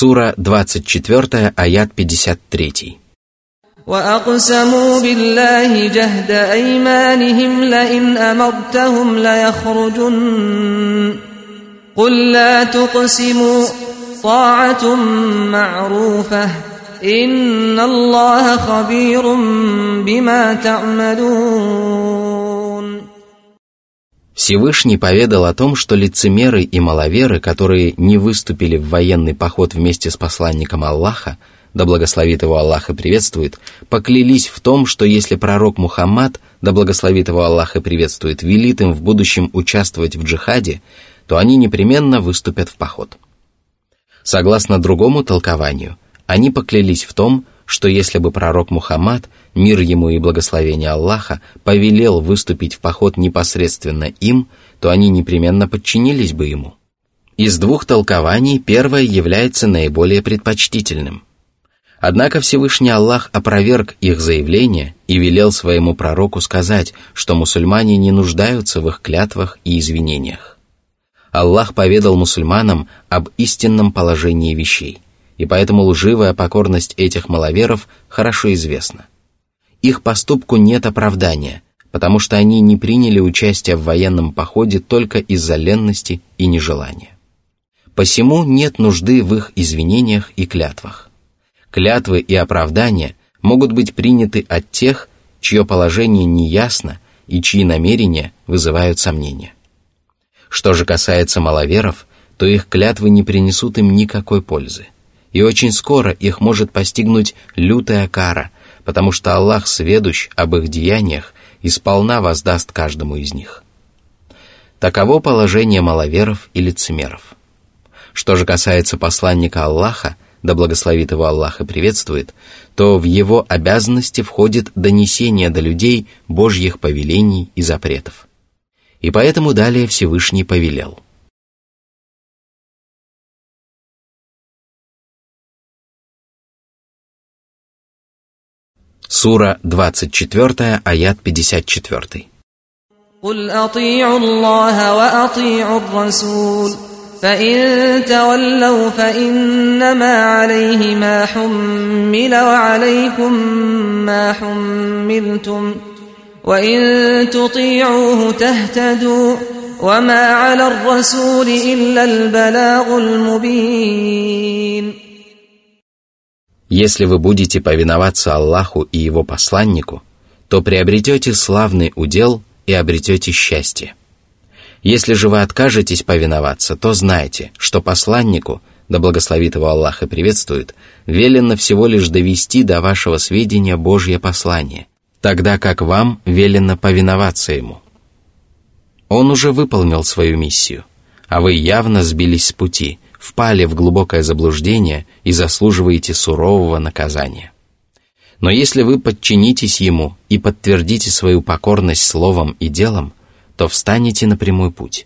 Сура 24, аят 53. وأقسموا بالله جهد أيمانهم لئن أمرتهم ليخرجن قل لا تقسموا طاعة معروفة إن الله خبير بما تعملون Всевышний поведал о том, что лицемеры и маловеры, которые не выступили в военный поход вместе с посланником Аллаха, да благословит его Аллах и приветствует, поклялись в том, что если пророк Мухаммад, да благословит его Аллах и приветствует, велит им в будущем участвовать в джихаде, то они непременно выступят в поход. Согласно другому толкованию, они поклялись в том, что если бы пророк Мухаммад, мир ему и благословение Аллаха, повелел выступить в поход непосредственно им, то они непременно подчинились бы ему. Из двух толкований первое является наиболее предпочтительным – Однако Всевышний Аллах опроверг их заявление и велел своему пророку сказать, что мусульмане не нуждаются в их клятвах и извинениях. Аллах поведал мусульманам об истинном положении вещей, и поэтому лживая покорность этих маловеров хорошо известна. Их поступку нет оправдания, потому что они не приняли участие в военном походе только из-за ленности и нежелания. Посему нет нужды в их извинениях и клятвах клятвы и оправдания могут быть приняты от тех, чье положение неясно и чьи намерения вызывают сомнения. Что же касается маловеров, то их клятвы не принесут им никакой пользы. И очень скоро их может постигнуть лютая кара, потому что Аллах сведущ об их деяниях и сполна воздаст каждому из них. Таково положение маловеров и лицемеров. Что же касается посланника Аллаха, да благословит его Аллах и приветствует, то в его обязанности входит донесение до людей Божьих повелений и запретов. И поэтому далее Всевышний повелел. Сура 24, аят 54. قل أطيعوا الله وأطيعوا الرسول فإن تولوا فإنما عليه ما حمل وعليكم ما حملتم وإن تطيعوه تهتدوا وما على الرسول إلا البلاغ المبين Если вы будете повиноваться Аллаху и Его посланнику, то приобретете славный удел и обретете счастье. Если же вы откажетесь повиноваться, то знайте, что посланнику, да благословит его Аллах и приветствует, велено всего лишь довести до вашего сведения Божье послание, тогда как вам велено повиноваться ему. Он уже выполнил свою миссию, а вы явно сбились с пути, впали в глубокое заблуждение и заслуживаете сурового наказания. Но если вы подчинитесь ему и подтвердите свою покорность словом и делом – то встанете на прямой путь.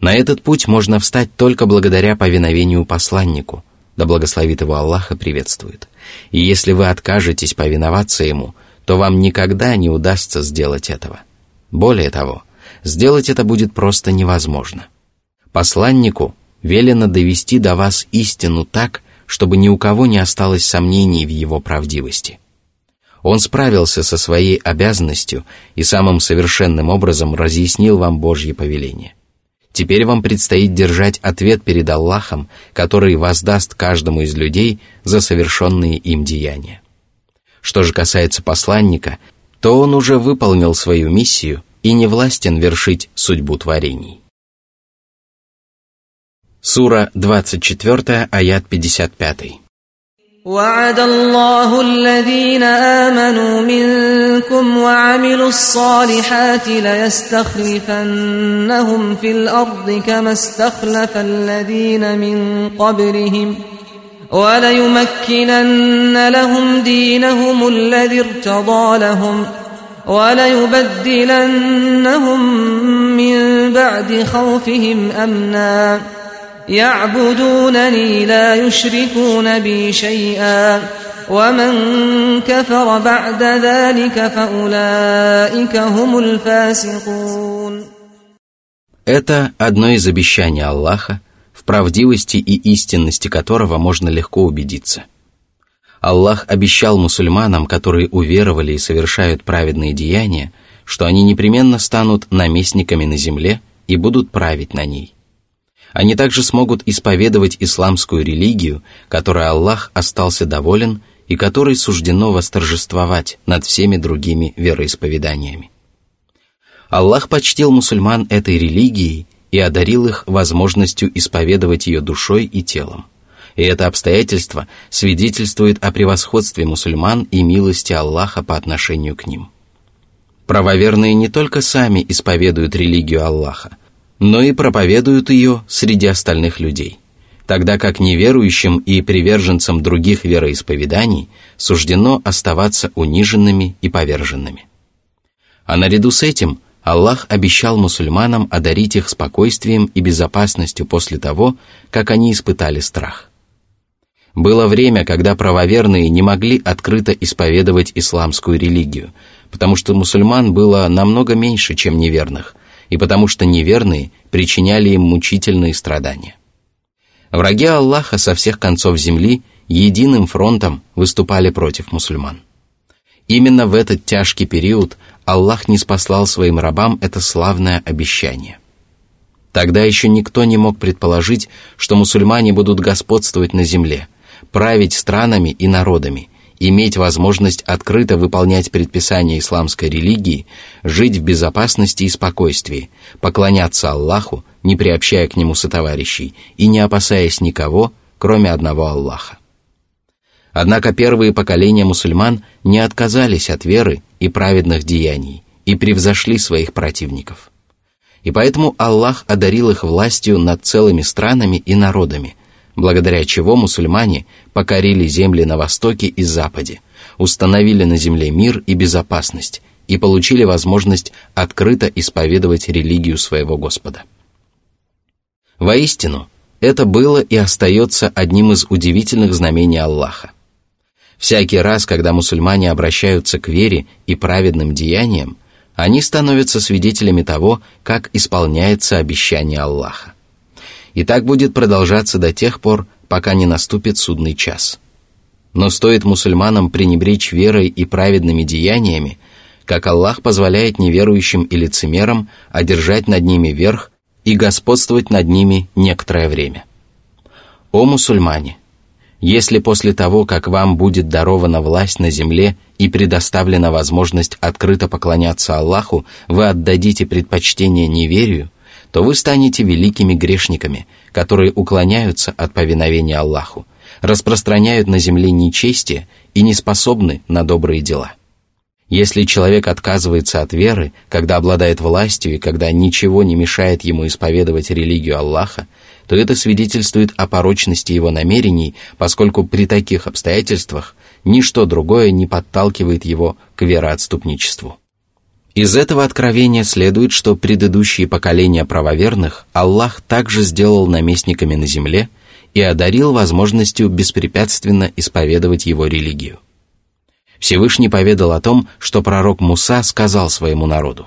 На этот путь можно встать только благодаря повиновению посланнику, да благословит его Аллах и приветствует. И если вы откажетесь повиноваться ему, то вам никогда не удастся сделать этого. Более того, сделать это будет просто невозможно. Посланнику велено довести до вас истину так, чтобы ни у кого не осталось сомнений в его правдивости. Он справился со своей обязанностью и самым совершенным образом разъяснил вам Божье повеление. Теперь вам предстоит держать ответ перед Аллахом, который воздаст каждому из людей за совершенные им деяния. Что же касается посланника, то он уже выполнил свою миссию и не властен вершить судьбу творений. Сура 24, аят 55. وعد الله الذين آمنوا منكم وعملوا الصالحات ليستخلفنهم في الأرض كما استخلف الذين من قبلهم وليمكنن لهم دينهم الذي ارتضى لهم وليبدلنهم من بعد خوفهم أمناً يعبدونني لا يشركون بي شيئا ومن كفر بعد ذلك فأولئك هم الفاسقون Это одно из обещаний Аллаха, в правдивости и истинности которого можно легко убедиться. Аллах обещал мусульманам, которые уверовали и совершают праведные деяния, что они непременно станут наместниками на земле и будут править на ней. они также смогут исповедовать исламскую религию, которой Аллах остался доволен и которой суждено восторжествовать над всеми другими вероисповеданиями. Аллах почтил мусульман этой религией и одарил их возможностью исповедовать ее душой и телом. И это обстоятельство свидетельствует о превосходстве мусульман и милости Аллаха по отношению к ним. Правоверные не только сами исповедуют религию Аллаха, но и проповедуют ее среди остальных людей, тогда как неверующим и приверженцам других вероисповеданий суждено оставаться униженными и поверженными. А наряду с этим Аллах обещал мусульманам одарить их спокойствием и безопасностью после того, как они испытали страх. Было время, когда правоверные не могли открыто исповедовать исламскую религию, потому что мусульман было намного меньше, чем неверных, и потому что неверные причиняли им мучительные страдания. Враги Аллаха со всех концов земли единым фронтом выступали против мусульман. Именно в этот тяжкий период Аллах не спаслал своим рабам это славное обещание. Тогда еще никто не мог предположить, что мусульмане будут господствовать на земле, править странами и народами, иметь возможность открыто выполнять предписания исламской религии, жить в безопасности и спокойствии, поклоняться Аллаху, не приобщая к нему сотоварищей и не опасаясь никого, кроме одного Аллаха. Однако первые поколения мусульман не отказались от веры и праведных деяний и превзошли своих противников. И поэтому Аллах одарил их властью над целыми странами и народами – благодаря чего мусульмане покорили земли на востоке и западе, установили на земле мир и безопасность и получили возможность открыто исповедовать религию своего Господа. Воистину, это было и остается одним из удивительных знамений Аллаха. Всякий раз, когда мусульмане обращаются к вере и праведным деяниям, они становятся свидетелями того, как исполняется обещание Аллаха. И так будет продолжаться до тех пор, пока не наступит судный час. Но стоит мусульманам пренебречь верой и праведными деяниями, как Аллах позволяет неверующим и лицемерам одержать над ними верх и господствовать над ними некоторое время. О мусульмане! Если после того, как вам будет дарована власть на земле и предоставлена возможность открыто поклоняться Аллаху, вы отдадите предпочтение неверию – то вы станете великими грешниками, которые уклоняются от повиновения Аллаху, распространяют на земле нечестие и не способны на добрые дела. Если человек отказывается от веры, когда обладает властью и когда ничего не мешает ему исповедовать религию Аллаха, то это свидетельствует о порочности его намерений, поскольку при таких обстоятельствах ничто другое не подталкивает его к вероотступничеству. Из этого откровения следует, что предыдущие поколения правоверных Аллах также сделал наместниками на земле и одарил возможностью беспрепятственно исповедовать его религию. Всевышний поведал о том, что пророк Муса сказал своему народу,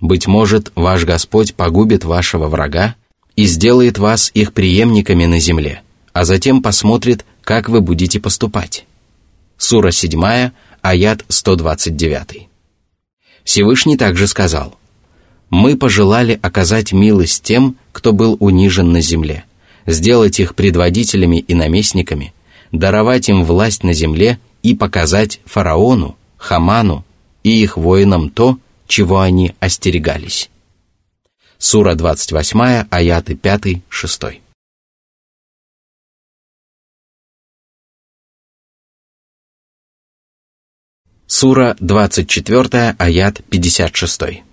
«Быть может, ваш Господь погубит вашего врага и сделает вас их преемниками на земле, а затем посмотрит, как вы будете поступать». Сура 7, аят 129. Всевышний также сказал, «Мы пожелали оказать милость тем, кто был унижен на земле, сделать их предводителями и наместниками, даровать им власть на земле и показать фараону, Хаману и их воинам то, чего они остерегались». Сура 28, аяты 5-6. Сура 24, аят 56.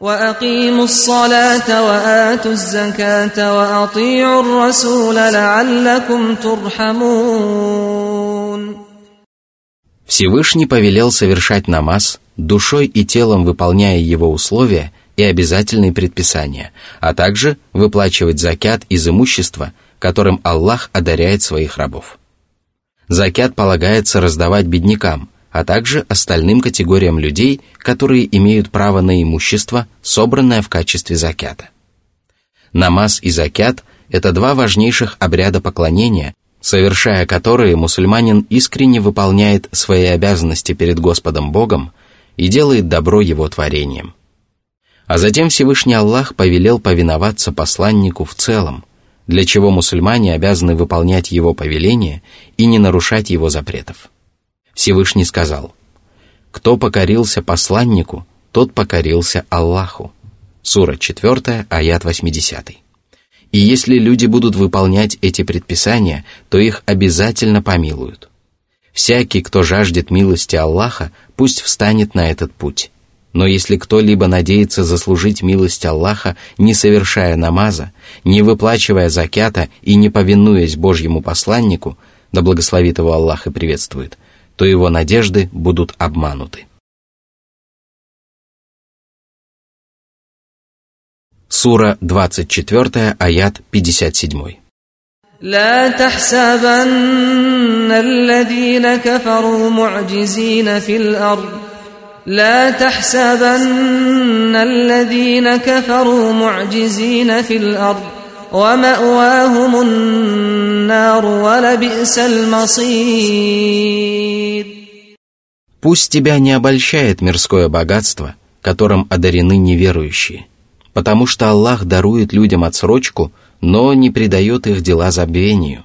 وأقيموا الصلاة وآتوا الزكاة وأطيعوا الرسول لعلكم ترحمون Всевышний повелел совершать намаз, душой и телом выполняя его условия и обязательные предписания, а также выплачивать закят из имущества, которым Аллах одаряет своих рабов. Закят полагается раздавать беднякам – а также остальным категориям людей, которые имеют право на имущество, собранное в качестве закята. Намаз и закят Это два важнейших обряда поклонения, совершая которые мусульманин искренне выполняет свои обязанности перед Господом Богом и делает добро Его творением. А затем Всевышний Аллах повелел повиноваться посланнику в целом, для чего мусульмане обязаны выполнять его повеления и не нарушать его запретов. Всевышний сказал, «Кто покорился посланнику, тот покорился Аллаху». Сура 4, аят 80. И если люди будут выполнять эти предписания, то их обязательно помилуют. Всякий, кто жаждет милости Аллаха, пусть встанет на этот путь. Но если кто-либо надеется заслужить милость Аллаха, не совершая намаза, не выплачивая закята и не повинуясь Божьему посланнику, да благословит его Аллах и приветствует, то его надежды будут обмануты. Сура 24, аят 57. لا تحسبن الذين كفروا معجزين في الأرض لا تحسبن الذين كفروا معجزين في الأرض ومأواهم النار ولبئس المصير Пусть тебя не обольщает мирское богатство, которым одарены неверующие потому что Аллах дарует людям отсрочку, но не придает их дела забвению.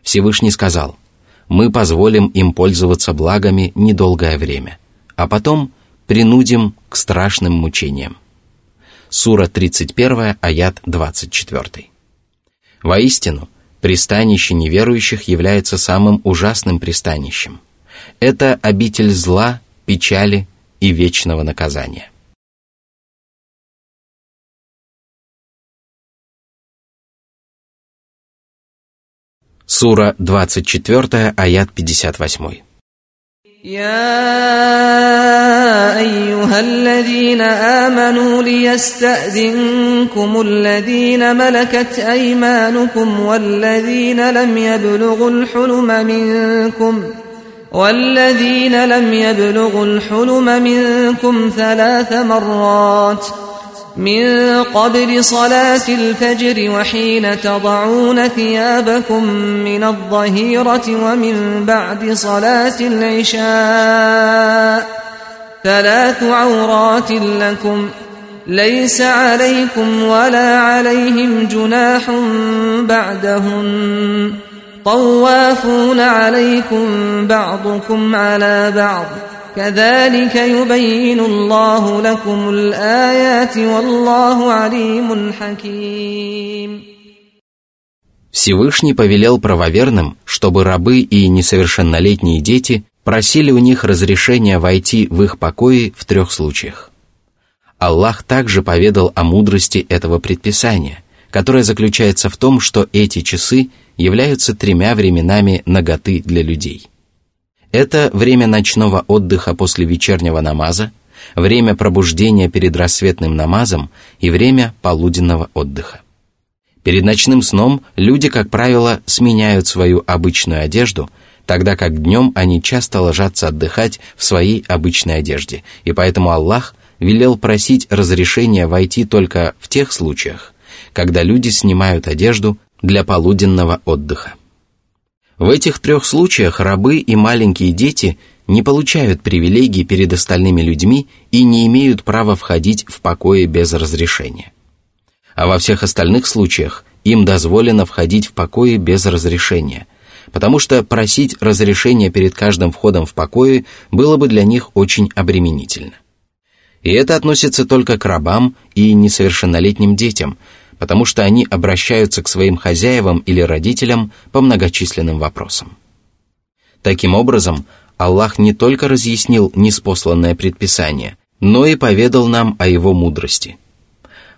Всевышний сказал, мы позволим им пользоваться благами недолгое время, а потом принудим к страшным мучениям. Сура 31, аят 24. Воистину, пристанище неверующих является самым ужасным пристанищем. Это обитель зла, печали и вечного наказания. Сура 24, аят 58. يا أيها الذين آمنوا ليستأذنكم الذين ملكت أيمانكم والذين لم يبلغوا الحلم منكم والذين لم يبلغوا الحلم منكم ثلاث مرات ۖ من قبل صلاة الفجر وحين تضعون ثيابكم من الظهيرة ومن بعد صلاة العشاء ثلاث عورات لكم ليس عليكم ولا عليهم جناح بعدهن طوافون عليكم بعضكم على بعض كذلك يبين الله لكم الآيات والله عليم حكيم Всевышний повелел правоверным, чтобы рабы и несовершеннолетние дети просили у них разрешения войти в их покои в трех случаях. Аллах также поведал о мудрости этого предписания, которое заключается в том, что эти часы являются тремя временами наготы для людей – это время ночного отдыха после вечернего намаза, время пробуждения перед рассветным намазом и время полуденного отдыха. Перед ночным сном люди, как правило, сменяют свою обычную одежду, тогда как днем они часто ложатся отдыхать в своей обычной одежде, и поэтому Аллах велел просить разрешения войти только в тех случаях, когда люди снимают одежду для полуденного отдыха. В этих трех случаях рабы и маленькие дети не получают привилегий перед остальными людьми и не имеют права входить в покои без разрешения. А во всех остальных случаях им дозволено входить в покои без разрешения, потому что просить разрешения перед каждым входом в покои было бы для них очень обременительно. И это относится только к рабам и несовершеннолетним детям – потому что они обращаются к своим хозяевам или родителям по многочисленным вопросам. Таким образом, Аллах не только разъяснил неспосланное предписание, но и поведал нам о его мудрости.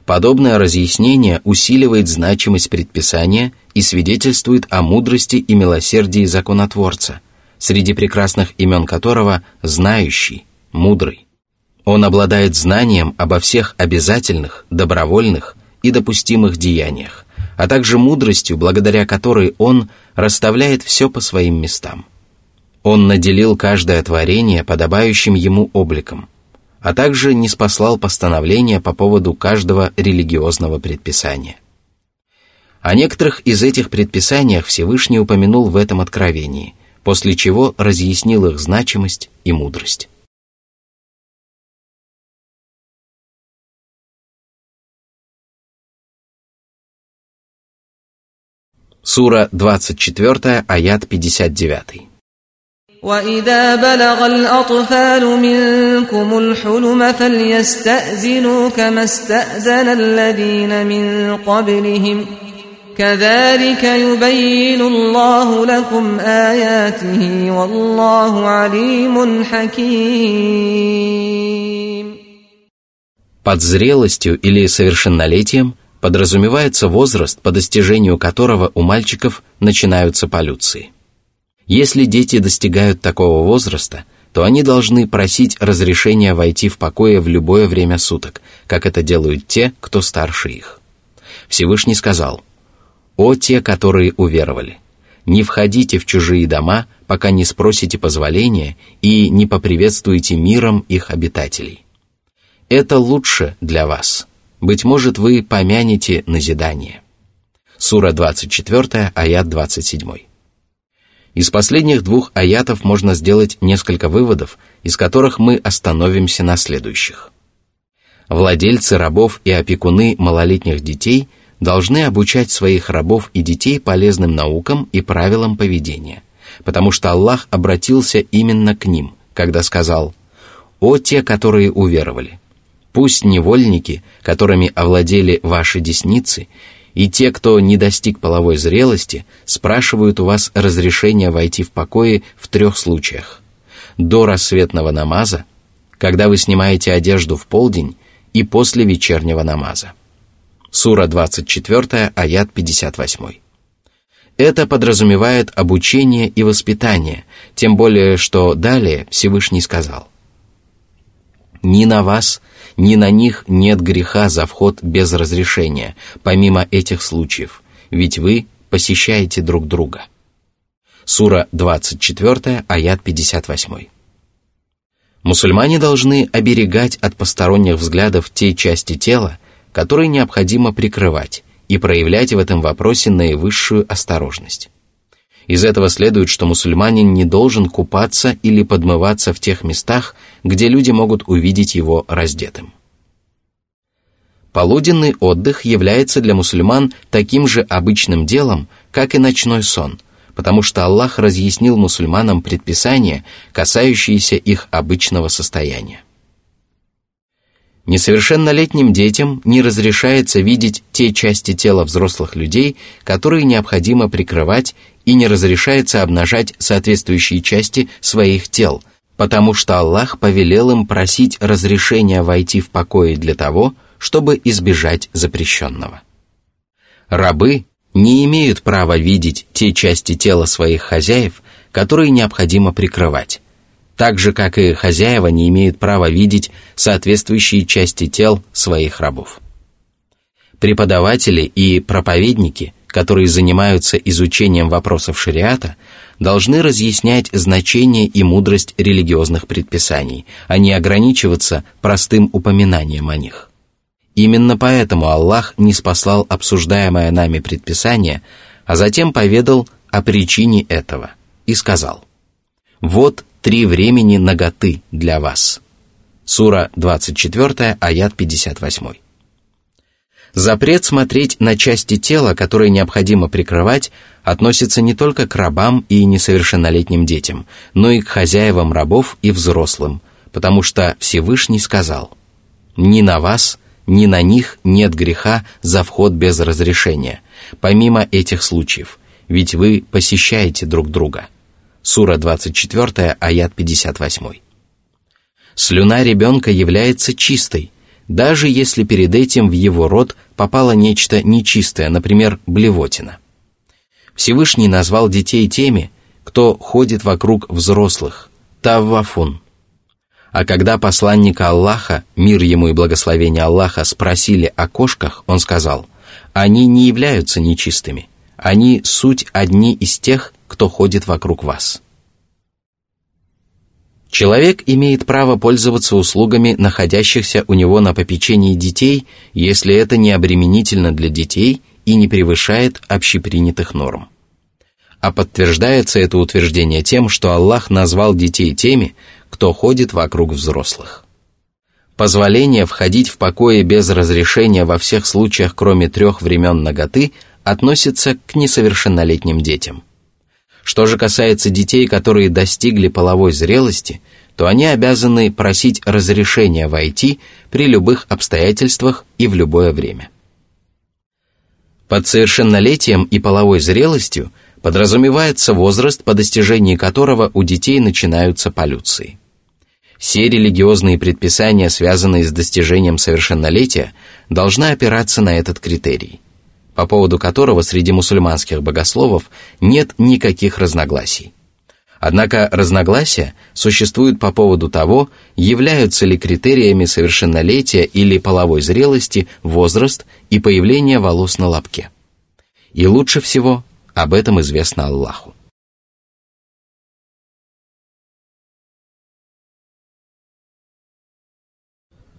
Подобное разъяснение усиливает значимость предписания и свидетельствует о мудрости и милосердии законотворца, среди прекрасных имен которого «знающий», «мудрый». Он обладает знанием обо всех обязательных, добровольных и допустимых деяниях, а также мудростью, благодаря которой Он расставляет все по своим местам. Он наделил каждое творение подобающим Ему обликом, а также не спаслал постановления по поводу каждого религиозного предписания. О некоторых из этих предписаниях Всевышний упомянул в этом откровении, после чего разъяснил их значимость и мудрость. Сура 24, аят 59. وإذا بلغ الأطفال منكم الحلم فليستأذنوا كما استأذن الذين من قبلهم كذلك يبين الله لكم آياته والله عليم حكيم Под зрелостью или совершеннолетием подразумевается возраст, по достижению которого у мальчиков начинаются полюции. Если дети достигают такого возраста, то они должны просить разрешения войти в покое в любое время суток, как это делают те, кто старше их. Всевышний сказал, «О те, которые уверовали! Не входите в чужие дома, пока не спросите позволения и не поприветствуете миром их обитателей. Это лучше для вас. Быть может, вы помянете назидание». Сура 24, аят 27. Из последних двух аятов можно сделать несколько выводов, из которых мы остановимся на следующих. Владельцы рабов и опекуны малолетних детей должны обучать своих рабов и детей полезным наукам и правилам поведения, потому что Аллах обратился именно к ним, когда сказал «О те, которые уверовали! Пусть невольники, которыми овладели ваши десницы, и те, кто не достиг половой зрелости, спрашивают у вас разрешения войти в покои в трех случаях. До рассветного намаза, когда вы снимаете одежду в полдень, и после вечернего намаза. Сура 24, аят 58. Это подразумевает обучение и воспитание, тем более, что далее Всевышний сказал. «Ни на вас, ни на них нет греха за вход без разрешения, помимо этих случаев, ведь вы посещаете друг друга. Сура 24, аят 58. Мусульмане должны оберегать от посторонних взглядов те части тела, которые необходимо прикрывать, и проявлять в этом вопросе наивысшую осторожность. Из этого следует, что мусульманин не должен купаться или подмываться в тех местах, где люди могут увидеть его раздетым. Полуденный отдых является для мусульман таким же обычным делом, как и ночной сон, потому что Аллах разъяснил мусульманам предписания, касающиеся их обычного состояния. Несовершеннолетним детям не разрешается видеть те части тела взрослых людей, которые необходимо прикрывать и не разрешается обнажать соответствующие части своих тел, потому что Аллах повелел им просить разрешения войти в покои для того, чтобы избежать запрещенного. Рабы не имеют права видеть те части тела своих хозяев, которые необходимо прикрывать, так же, как и хозяева не имеют права видеть соответствующие части тел своих рабов. Преподаватели и проповедники – которые занимаются изучением вопросов шариата, должны разъяснять значение и мудрость религиозных предписаний, а не ограничиваться простым упоминанием о них. Именно поэтому Аллах не спаслал обсуждаемое нами предписание, а затем поведал о причине этого и сказал «Вот три времени наготы для вас». Сура 24, аят 58. Запрет смотреть на части тела, которые необходимо прикрывать, относится не только к рабам и несовершеннолетним детям, но и к хозяевам рабов и взрослым, потому что Всевышний сказал «Ни на вас, ни на них нет греха за вход без разрешения, помимо этих случаев, ведь вы посещаете друг друга». Сура 24, аят 58. Слюна ребенка является чистой, даже если перед этим в его рот попало нечто нечистое, например, блевотина. Всевышний назвал детей теми, кто ходит вокруг взрослых, таввафун. А когда посланника Аллаха, мир ему и благословение Аллаха, спросили о кошках, он сказал, они не являются нечистыми, они суть одни из тех, кто ходит вокруг вас. Человек имеет право пользоваться услугами находящихся у него на попечении детей, если это не обременительно для детей и не превышает общепринятых норм. А подтверждается это утверждение тем, что Аллах назвал детей теми, кто ходит вокруг взрослых. Позволение входить в покое без разрешения во всех случаях, кроме трех времен наготы, относится к несовершеннолетним детям. Что же касается детей, которые достигли половой зрелости, то они обязаны просить разрешения войти при любых обстоятельствах и в любое время. Под совершеннолетием и половой зрелостью подразумевается возраст, по достижении которого у детей начинаются полюции. Все религиозные предписания, связанные с достижением совершеннолетия, должны опираться на этот критерий, по поводу которого среди мусульманских богословов нет никаких разногласий. Однако разногласия существуют по поводу того, являются ли критериями совершеннолетия или половой зрелости возраст и появление волос на лобке. И лучше всего об этом известно Аллаху.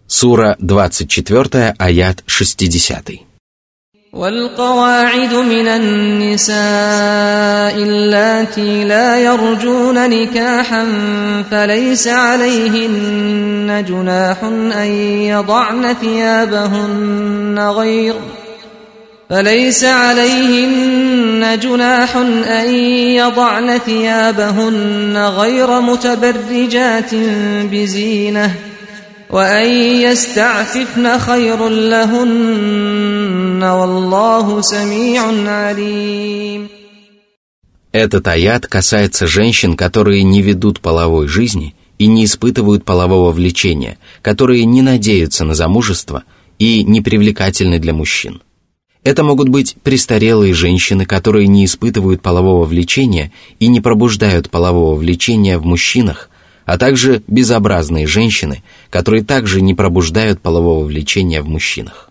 Сура 24, аят 60. والقواعد من النساء اللاتي لا يرجون نكاحا فليس عليهن جناح أن يضعن ثيابهن غير فليس عليهن جناح أن يضعن ثيابهن غير متبرجات بزينة وأن يستعففن خير لهن والله سميع عليم Этот аят касается женщин, которые не ведут половой жизни и не испытывают полового влечения, которые не надеются на замужество и не привлекательны для мужчин. Это могут быть престарелые женщины, которые не испытывают полового влечения и не пробуждают полового влечения в мужчинах, а также безобразные женщины, которые также не пробуждают полового влечения в мужчинах.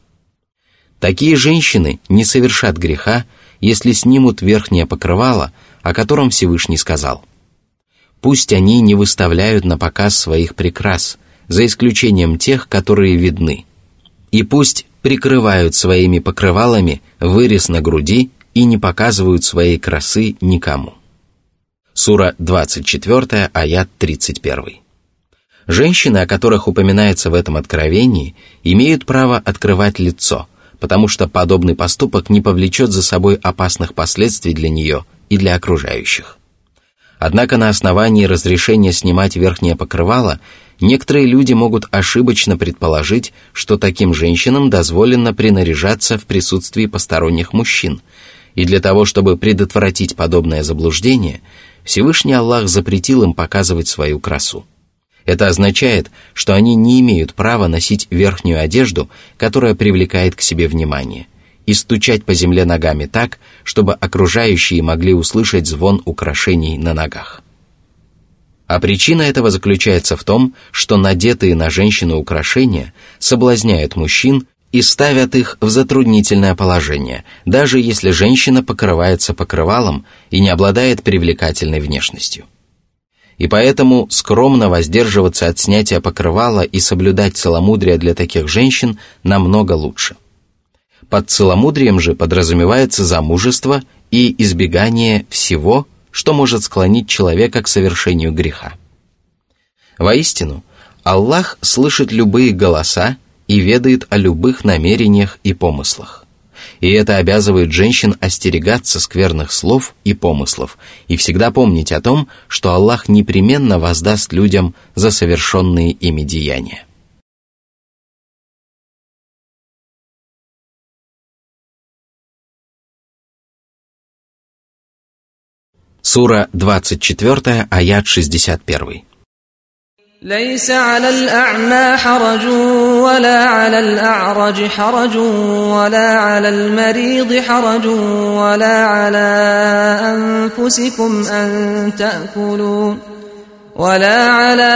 Такие женщины не совершат греха, если снимут верхнее покрывало, о котором Всевышний сказал. Пусть они не выставляют на показ своих прикрас, за исключением тех, которые видны. И пусть прикрывают своими покрывалами вырез на груди и не показывают своей красы никому. Сура 24, аят 31. Женщины, о которых упоминается в этом откровении, имеют право открывать лицо, потому что подобный поступок не повлечет за собой опасных последствий для нее и для окружающих. Однако на основании разрешения снимать верхнее покрывало некоторые люди могут ошибочно предположить, что таким женщинам дозволено принаряжаться в присутствии посторонних мужчин, и для того, чтобы предотвратить подобное заблуждение – Всевышний Аллах запретил им показывать свою красу. Это означает, что они не имеют права носить верхнюю одежду, которая привлекает к себе внимание, и стучать по земле ногами так, чтобы окружающие могли услышать звон украшений на ногах. А причина этого заключается в том, что надетые на женщину украшения соблазняют мужчин и ставят их в затруднительное положение, даже если женщина покрывается покрывалом и не обладает привлекательной внешностью. И поэтому скромно воздерживаться от снятия покрывала и соблюдать целомудрие для таких женщин намного лучше. Под целомудрием же подразумевается замужество и избегание всего, что может склонить человека к совершению греха. Воистину, Аллах слышит любые голоса и ведает о любых намерениях и помыслах. И это обязывает женщин остерегаться скверных слов и помыслов и всегда помнить о том, что Аллах непременно воздаст людям за совершенные ими деяния. Сура 24, аят 61. ليس على الأعمى حرج ولا على الأعرج حرج ولا على المريض حرج ولا على أنفسكم أن تأكلوا ولا على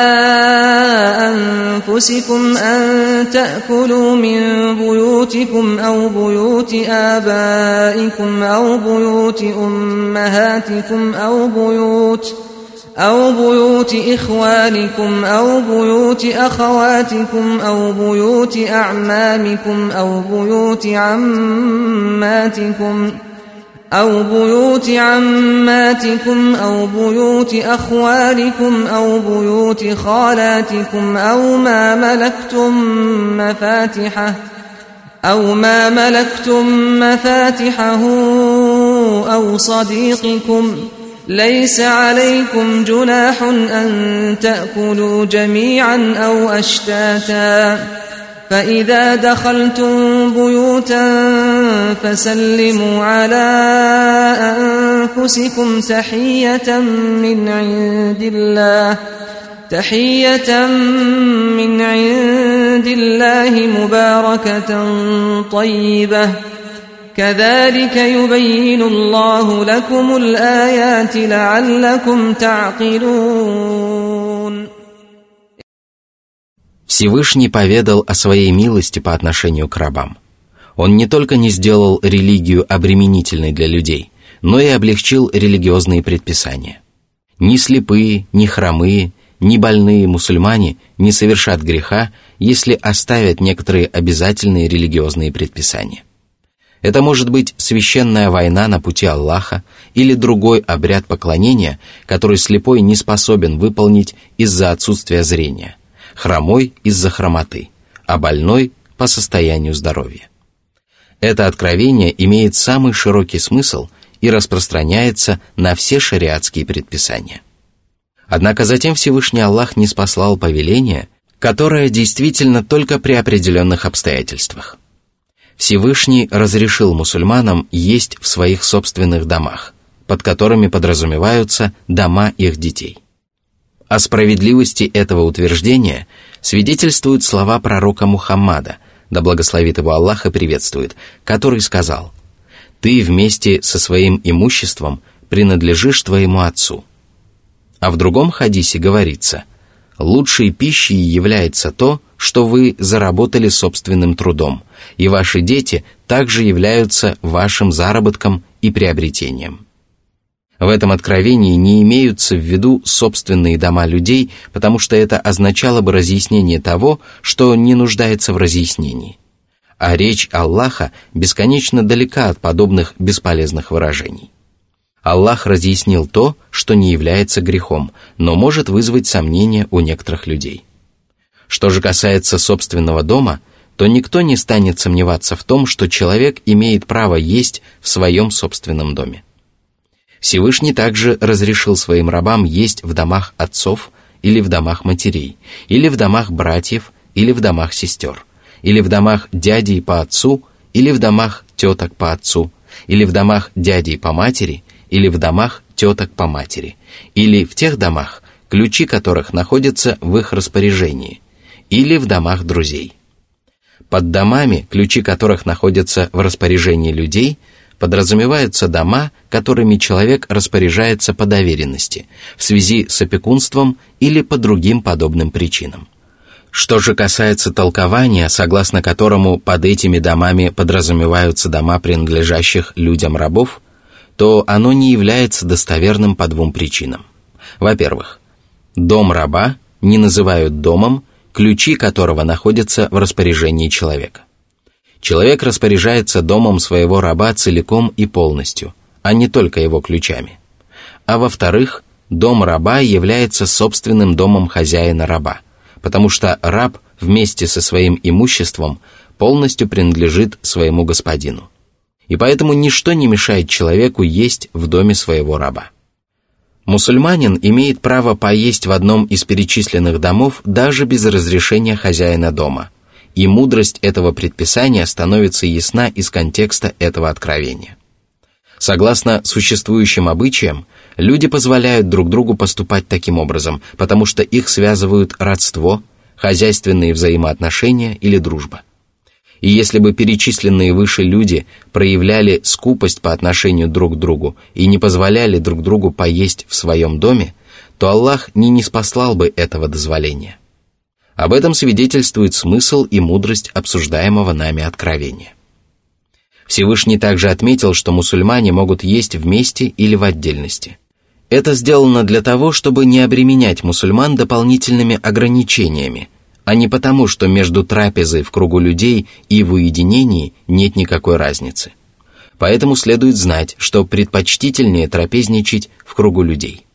أنفسكم أن تأكلوا من بيوتكم أو بيوت آبائكم أو بيوت أمهاتكم أو بيوت أو بيوت إخوانكم أو بيوت أخواتكم أو بيوت أعمامكم أو بيوت عماتكم أو بيوت عماتكم أو بيوت أخوالكم أو بيوت خالاتكم أو ما ملكتم مفاتحه أو ما ملكتم مفاتحه أو صديقكم ليس عليكم جناح أن تأكلوا جميعا أو أشتاتا. فإذا دخلتم بيوتا فسلموا على أنفسكم تحية من عند الله. تحية من عند الله مباركة طيبة. كذلك يبين الله لكم الآيات لعلكم تعقلون Всевышний поведал о своей милости по отношению к рабам. Он не только не сделал религию обременительной для людей, но и облегчил религиозные предписания. Ни слепые, ни хромые, ни больные мусульмане не совершат греха, если оставят некоторые обязательные религиозные предписания. Это может быть священная война на пути Аллаха или другой обряд поклонения, который слепой не способен выполнить из-за отсутствия зрения, хромой из-за хромоты, а больной по состоянию здоровья. Это откровение имеет самый широкий смысл и распространяется на все шариатские предписания. Однако затем Всевышний Аллах не спаслал повеление, которое действительно только при определенных обстоятельствах. Всевышний разрешил мусульманам есть в своих собственных домах, под которыми подразумеваются дома их детей. О справедливости этого утверждения свидетельствуют слова пророка Мухаммада, да благословит его Аллах и приветствует, который сказал «Ты вместе со своим имуществом принадлежишь твоему отцу». А в другом хадисе говорится «Лучшей пищей является то, что вы заработали собственным трудом, и ваши дети также являются вашим заработком и приобретением». В этом откровении не имеются в виду собственные дома людей, потому что это означало бы разъяснение того, что не нуждается в разъяснении. А речь Аллаха бесконечно далека от подобных бесполезных выражений. Аллах разъяснил то, что не является грехом, но может вызвать сомнения у некоторых людей. Что же касается собственного дома, то никто не станет сомневаться в том, что человек имеет право есть в своем собственном доме. Всевышний также разрешил своим рабам есть в домах отцов или в домах матерей, или в домах братьев, или в домах сестер, или в домах дядей по отцу, или в домах теток по отцу, или в домах дядей по матери, или в домах теток по матери, или в тех домах, ключи которых находятся в их распоряжении, или в домах друзей. Под домами, ключи которых находятся в распоряжении людей, подразумеваются дома, которыми человек распоряжается по доверенности, в связи с опекунством или по другим подобным причинам. Что же касается толкования, согласно которому под этими домами подразумеваются дома принадлежащих людям рабов, то оно не является достоверным по двум причинам. Во-первых, дом раба не называют домом, ключи которого находятся в распоряжении человека. Человек распоряжается домом своего раба целиком и полностью, а не только его ключами. А во-вторых, дом раба является собственным домом хозяина раба, потому что раб вместе со своим имуществом полностью принадлежит своему господину и поэтому ничто не мешает человеку есть в доме своего раба. Мусульманин имеет право поесть в одном из перечисленных домов даже без разрешения хозяина дома, и мудрость этого предписания становится ясна из контекста этого откровения. Согласно существующим обычаям, люди позволяют друг другу поступать таким образом, потому что их связывают родство, хозяйственные взаимоотношения или дружба. И если бы перечисленные выше люди проявляли скупость по отношению друг к другу и не позволяли друг другу поесть в своем доме, то Аллах не неспослал бы этого дозволения. Об этом свидетельствует смысл и мудрость обсуждаемого нами откровения. Всевышний также отметил, что мусульмане могут есть вместе или в отдельности. Это сделано для того, чтобы не обременять мусульман дополнительными ограничениями, а не потому, что между трапезой в кругу людей и в уединении нет никакой разницы. Поэтому следует знать, что предпочтительнее трапезничать в кругу людей.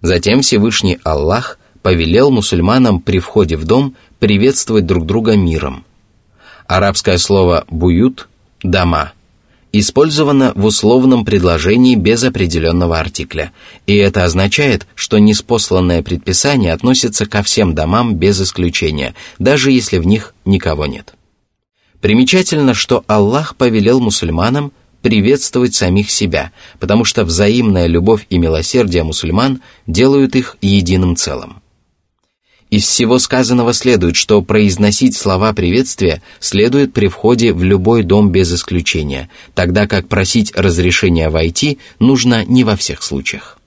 Затем Всевышний Аллах повелел мусульманам при входе в дом приветствовать друг друга миром. Арабское слово «буют» – «дома» использовано в условном предложении без определенного артикля, и это означает, что неспосланное предписание относится ко всем домам без исключения, даже если в них никого нет. Примечательно, что Аллах повелел мусульманам приветствовать самих себя, потому что взаимная любовь и милосердие мусульман делают их единым целым. Из всего сказанного следует, что произносить слова приветствия следует при входе в любой дом без исключения, тогда как просить разрешения войти нужно не во всех случаях.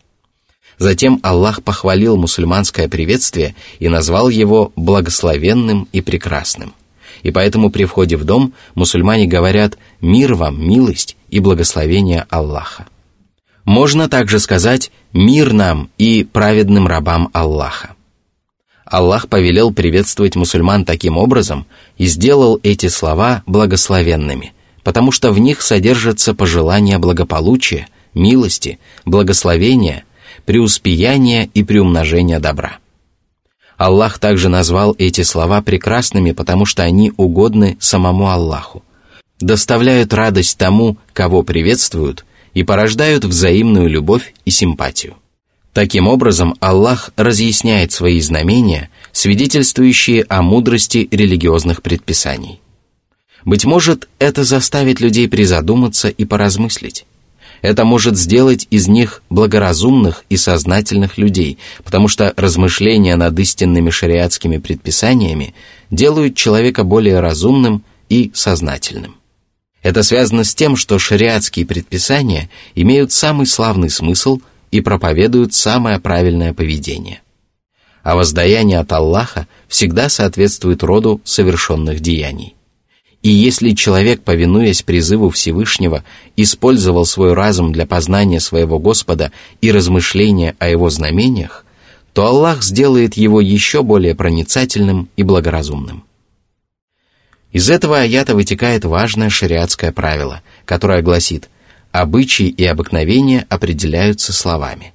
Затем Аллах похвалил мусульманское приветствие и назвал его благословенным и прекрасным. И поэтому при входе в дом мусульмане говорят «Мир вам, милость и благословение Аллаха». Можно также сказать «Мир нам и праведным рабам Аллаха». Аллах повелел приветствовать мусульман таким образом и сделал эти слова благословенными, потому что в них содержатся пожелания благополучия, милости, благословения, преуспеяния и приумножения добра. Аллах также назвал эти слова прекрасными, потому что они угодны самому Аллаху, доставляют радость тому, кого приветствуют, и порождают взаимную любовь и симпатию. Таким образом, Аллах разъясняет свои знамения, свидетельствующие о мудрости религиозных предписаний. Быть может, это заставит людей призадуматься и поразмыслить. Это может сделать из них благоразумных и сознательных людей, потому что размышления над истинными шариатскими предписаниями делают человека более разумным и сознательным. Это связано с тем, что шариатские предписания имеют самый славный смысл – и проповедуют самое правильное поведение. А воздаяние от Аллаха всегда соответствует роду совершенных деяний. И если человек, повинуясь призыву Всевышнего, использовал свой разум для познания своего Господа и размышления о его знамениях, то Аллах сделает его еще более проницательным и благоразумным. Из этого аята вытекает важное шариатское правило, которое гласит – обычаи и обыкновения определяются словами.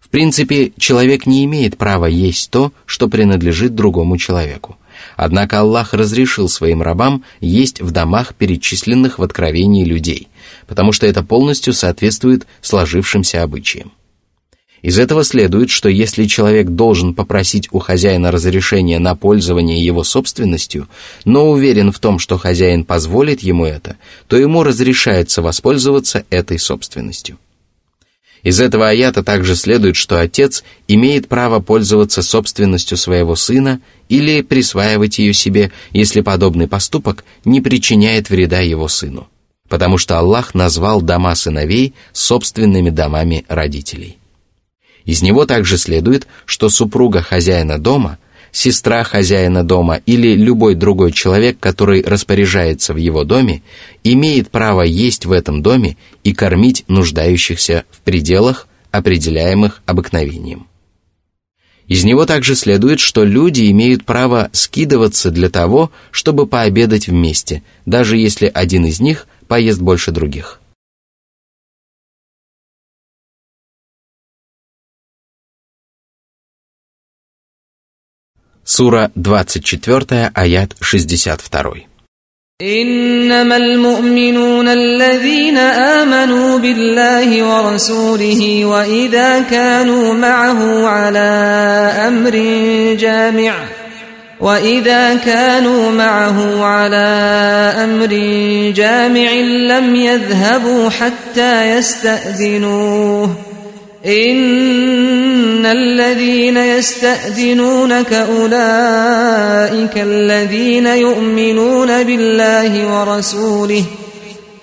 В принципе, человек не имеет права есть то, что принадлежит другому человеку. Однако Аллах разрешил своим рабам есть в домах перечисленных в Откровении людей, потому что это полностью соответствует сложившимся обычаям. Из этого следует, что если человек должен попросить у хозяина разрешения на пользование его собственностью, но уверен в том, что хозяин позволит ему это, то ему разрешается воспользоваться этой собственностью. Из этого аята также следует, что отец имеет право пользоваться собственностью своего сына или присваивать ее себе, если подобный поступок не причиняет вреда его сыну, потому что Аллах назвал дома сыновей собственными домами родителей. Из него также следует, что супруга хозяина дома, сестра хозяина дома или любой другой человек, который распоряжается в его доме, имеет право есть в этом доме и кормить нуждающихся в пределах, определяемых обыкновением. Из него также следует, что люди имеют право скидываться для того, чтобы пообедать вместе, даже если один из них поест больше других – Сура 24, аят 62. إنما المؤمنون الذين آمنوا بالله ورسوله وإذا كانوا معه على أمر جامع وإذا كانوا معه على أمر جامع لم يذهبوا حتى يستأذنوه إن الذين يستأذنونك أولئك الذين يؤمنون بالله ورسوله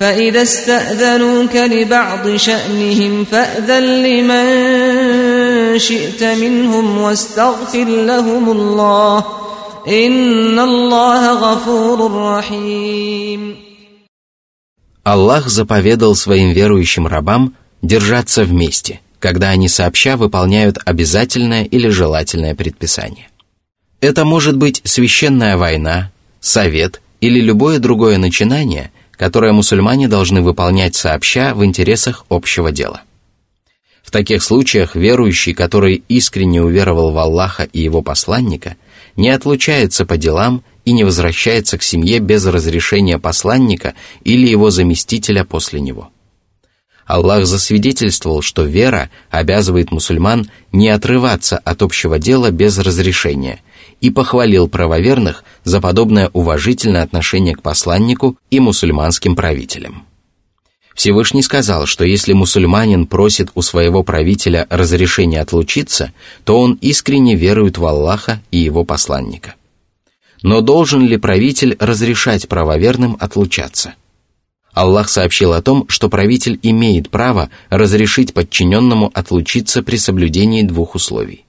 فإذا استأذنوك لبعض شأنهم فأذن لمن شئت منهم واستغفر لهم الله إن الله غفور رحيم Аллах заповедал своим верующим рабам держаться вместе – Когда они сообща выполняют обязательное или желательное предписание. Это может быть священная война, совет или любое другое начинание, которое мусульмане должны выполнять сообща в интересах общего дела. В таких случаях верующий, который искренне уверовал в Аллаха и его посланника, не отлучается по делам и не возвращается к семье без разрешения посланника или его заместителя после него. Аллах засвидетельствовал, что вера обязывает мусульман не отрываться от общего дела без разрешения и похвалил правоверных за подобное уважительное отношение к посланнику и мусульманским правителям. Всевышний сказал, что если мусульманин просит у своего правителя разрешения отлучиться, то он искренне верует в Аллаха и его посланника. Но должен ли правитель разрешать правоверным отлучаться? Аллах сообщил о том, что правитель имеет право разрешить подчиненному отлучиться при соблюдении двух условий.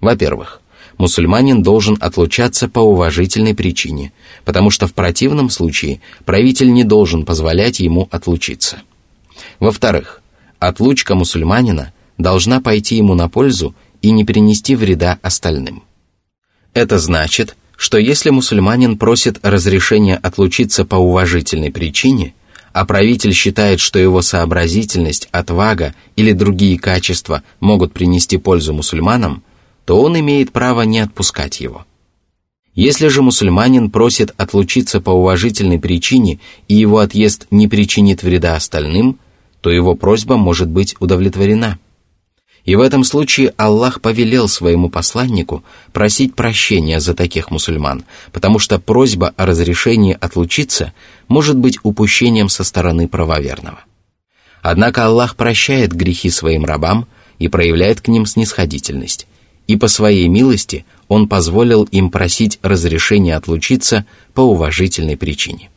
Во-первых, мусульманин должен отлучаться по уважительной причине, потому что в противном случае правитель не должен позволять ему отлучиться. Во-вторых, отлучка мусульманина должна пойти ему на пользу и не принести вреда остальным. Это значит, что если мусульманин просит разрешения отлучиться по уважительной причине, а правитель считает, что его сообразительность, отвага или другие качества могут принести пользу мусульманам, то он имеет право не отпускать его. Если же мусульманин просит отлучиться по уважительной причине и его отъезд не причинит вреда остальным, то его просьба может быть удовлетворена. И в этом случае Аллах повелел своему посланнику просить прощения за таких мусульман, потому что просьба о разрешении отлучиться может быть упущением со стороны правоверного. Однако Аллах прощает грехи своим рабам и проявляет к ним снисходительность, и по своей милости Он позволил им просить разрешения отлучиться по уважительной причине.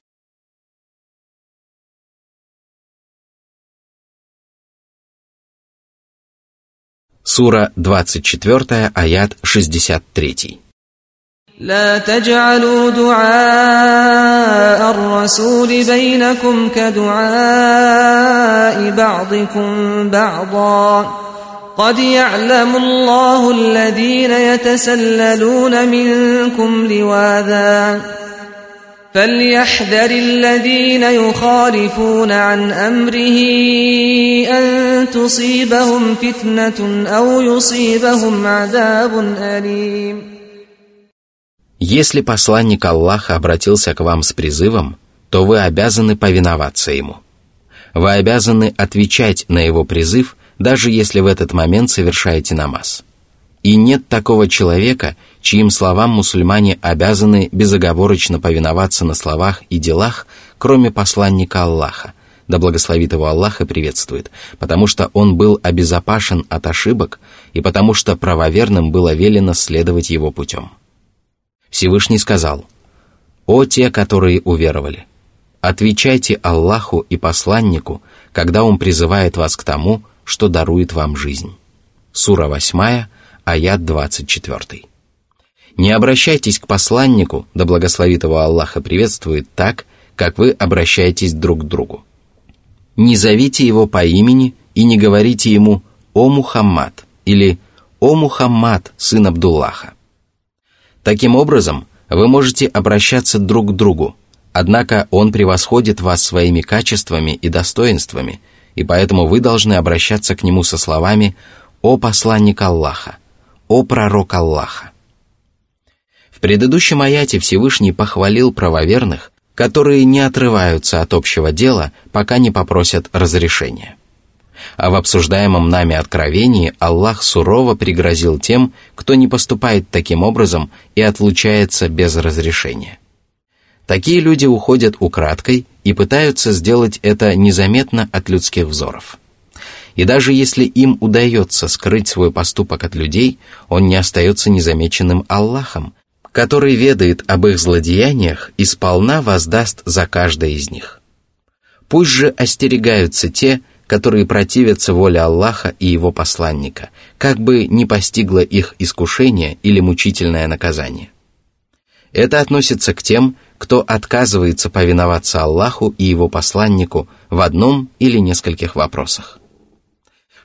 Сура 24, аят 63. لا تجعلوا دعاء الرسول بينكم كدعاء بعضكم بعضا قد يعلم الله الذين يتسللون منكم لواذا فليحذر الذين يخالفون عن امره ان تصيبهم فتنه او يصيبهم عذاب اليم Если посланник Аллаха обратился к вам с призывом, то вы обязаны повиноваться ему. Вы обязаны отвечать на его призыв – даже если в этот момент совершаете намаз. И нет такого человека, чьим словам мусульмане обязаны безоговорочно повиноваться на словах и делах, кроме посланника Аллаха, да благословит его Аллах и приветствует, потому что он был обезопашен от ошибок и потому что правоверным было велено следовать его путем. Всевышний сказал, «О те, которые уверовали! Отвечайте Аллаху и посланнику, когда Он призывает вас к тому, что дарует вам жизнь. Сура 8, аят 24. Не обращайтесь к посланнику, да благословит его Аллаха приветствует так, как вы обращаетесь друг к другу. Не зовите его по имени и не говорите ему «О Мухаммад» или «О Мухаммад, сын Абдуллаха». Таким образом, вы можете обращаться друг к другу, однако он превосходит вас своими качествами и достоинствами – и поэтому вы должны обращаться к нему со словами «О посланник Аллаха», «О пророк Аллаха». Предыдущем аяте Всевышний похвалил правоверных, которые не отрываются от общего дела, пока не попросят разрешения. А в обсуждаемом нами откровении Аллах сурово пригрозил тем, кто не поступает таким образом и отлучается без разрешения. Такие люди уходят украдкой и пытаются сделать это незаметно от людских взоров. И даже если им удается скрыть свой поступок от людей, он не остается незамеченным Аллахом, который ведает об их злодеяниях и сполна воздаст за каждое из них. Пусть же остерегаются те, которые противятся воле Аллаха и его посланника, как бы не постигло их искушение или мучительное наказание. Это относится к тем, кто отказывается повиноваться Аллаху и его посланнику в одном или нескольких вопросах.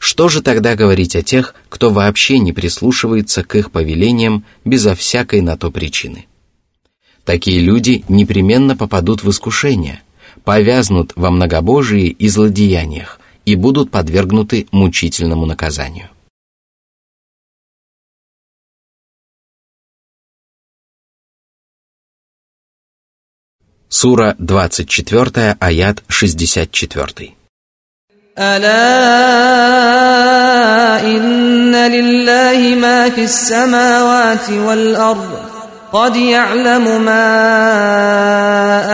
Что же тогда говорить о тех, кто вообще не прислушивается к их повелениям безо всякой на то причины? Такие люди непременно попадут в искушение, повязнут во многобожии и злодеяниях и будут подвергнуты мучительному наказанию. Сура 24, аят 64. ألا إن لله ما في السماوات والأرض قد يعلم ما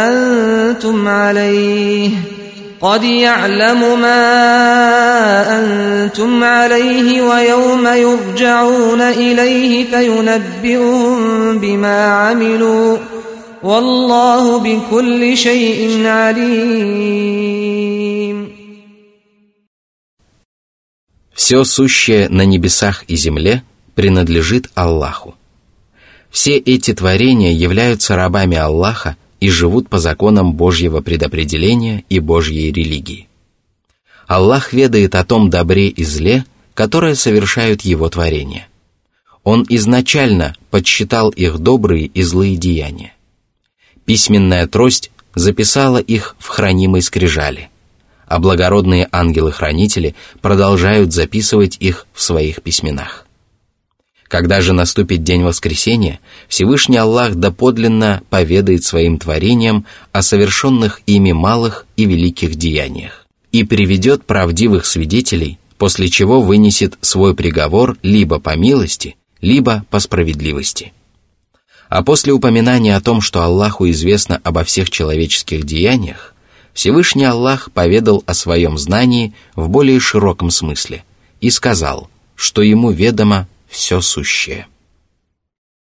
أنتم عليه قد يعلم ما أنتم عليه ويوم يرجعون إليه فينبئهم بما عملوا والله بكل شيء عليم Все сущее на небесах и земле принадлежит Аллаху. Все эти творения являются рабами Аллаха и живут по законам Божьего предопределения и Божьей религии. Аллах ведает о том добре и зле, которое совершают Его творения. Он изначально подсчитал их добрые и злые деяния. Письменная трость записала их в хранимой скрижали – а благородные ангелы-хранители продолжают записывать их в своих письменах. Когда же наступит день воскресения, Всевышний Аллах доподлинно поведает своим творениям о совершенных ими малых и великих деяниях и приведет правдивых свидетелей, после чего вынесет свой приговор либо по милости, либо по справедливости. А после упоминания о том, что Аллаху известно обо всех человеческих деяниях, Всевышний Аллах поведал о своем знании в более широком смысле и сказал, что ему ведомо все сущее.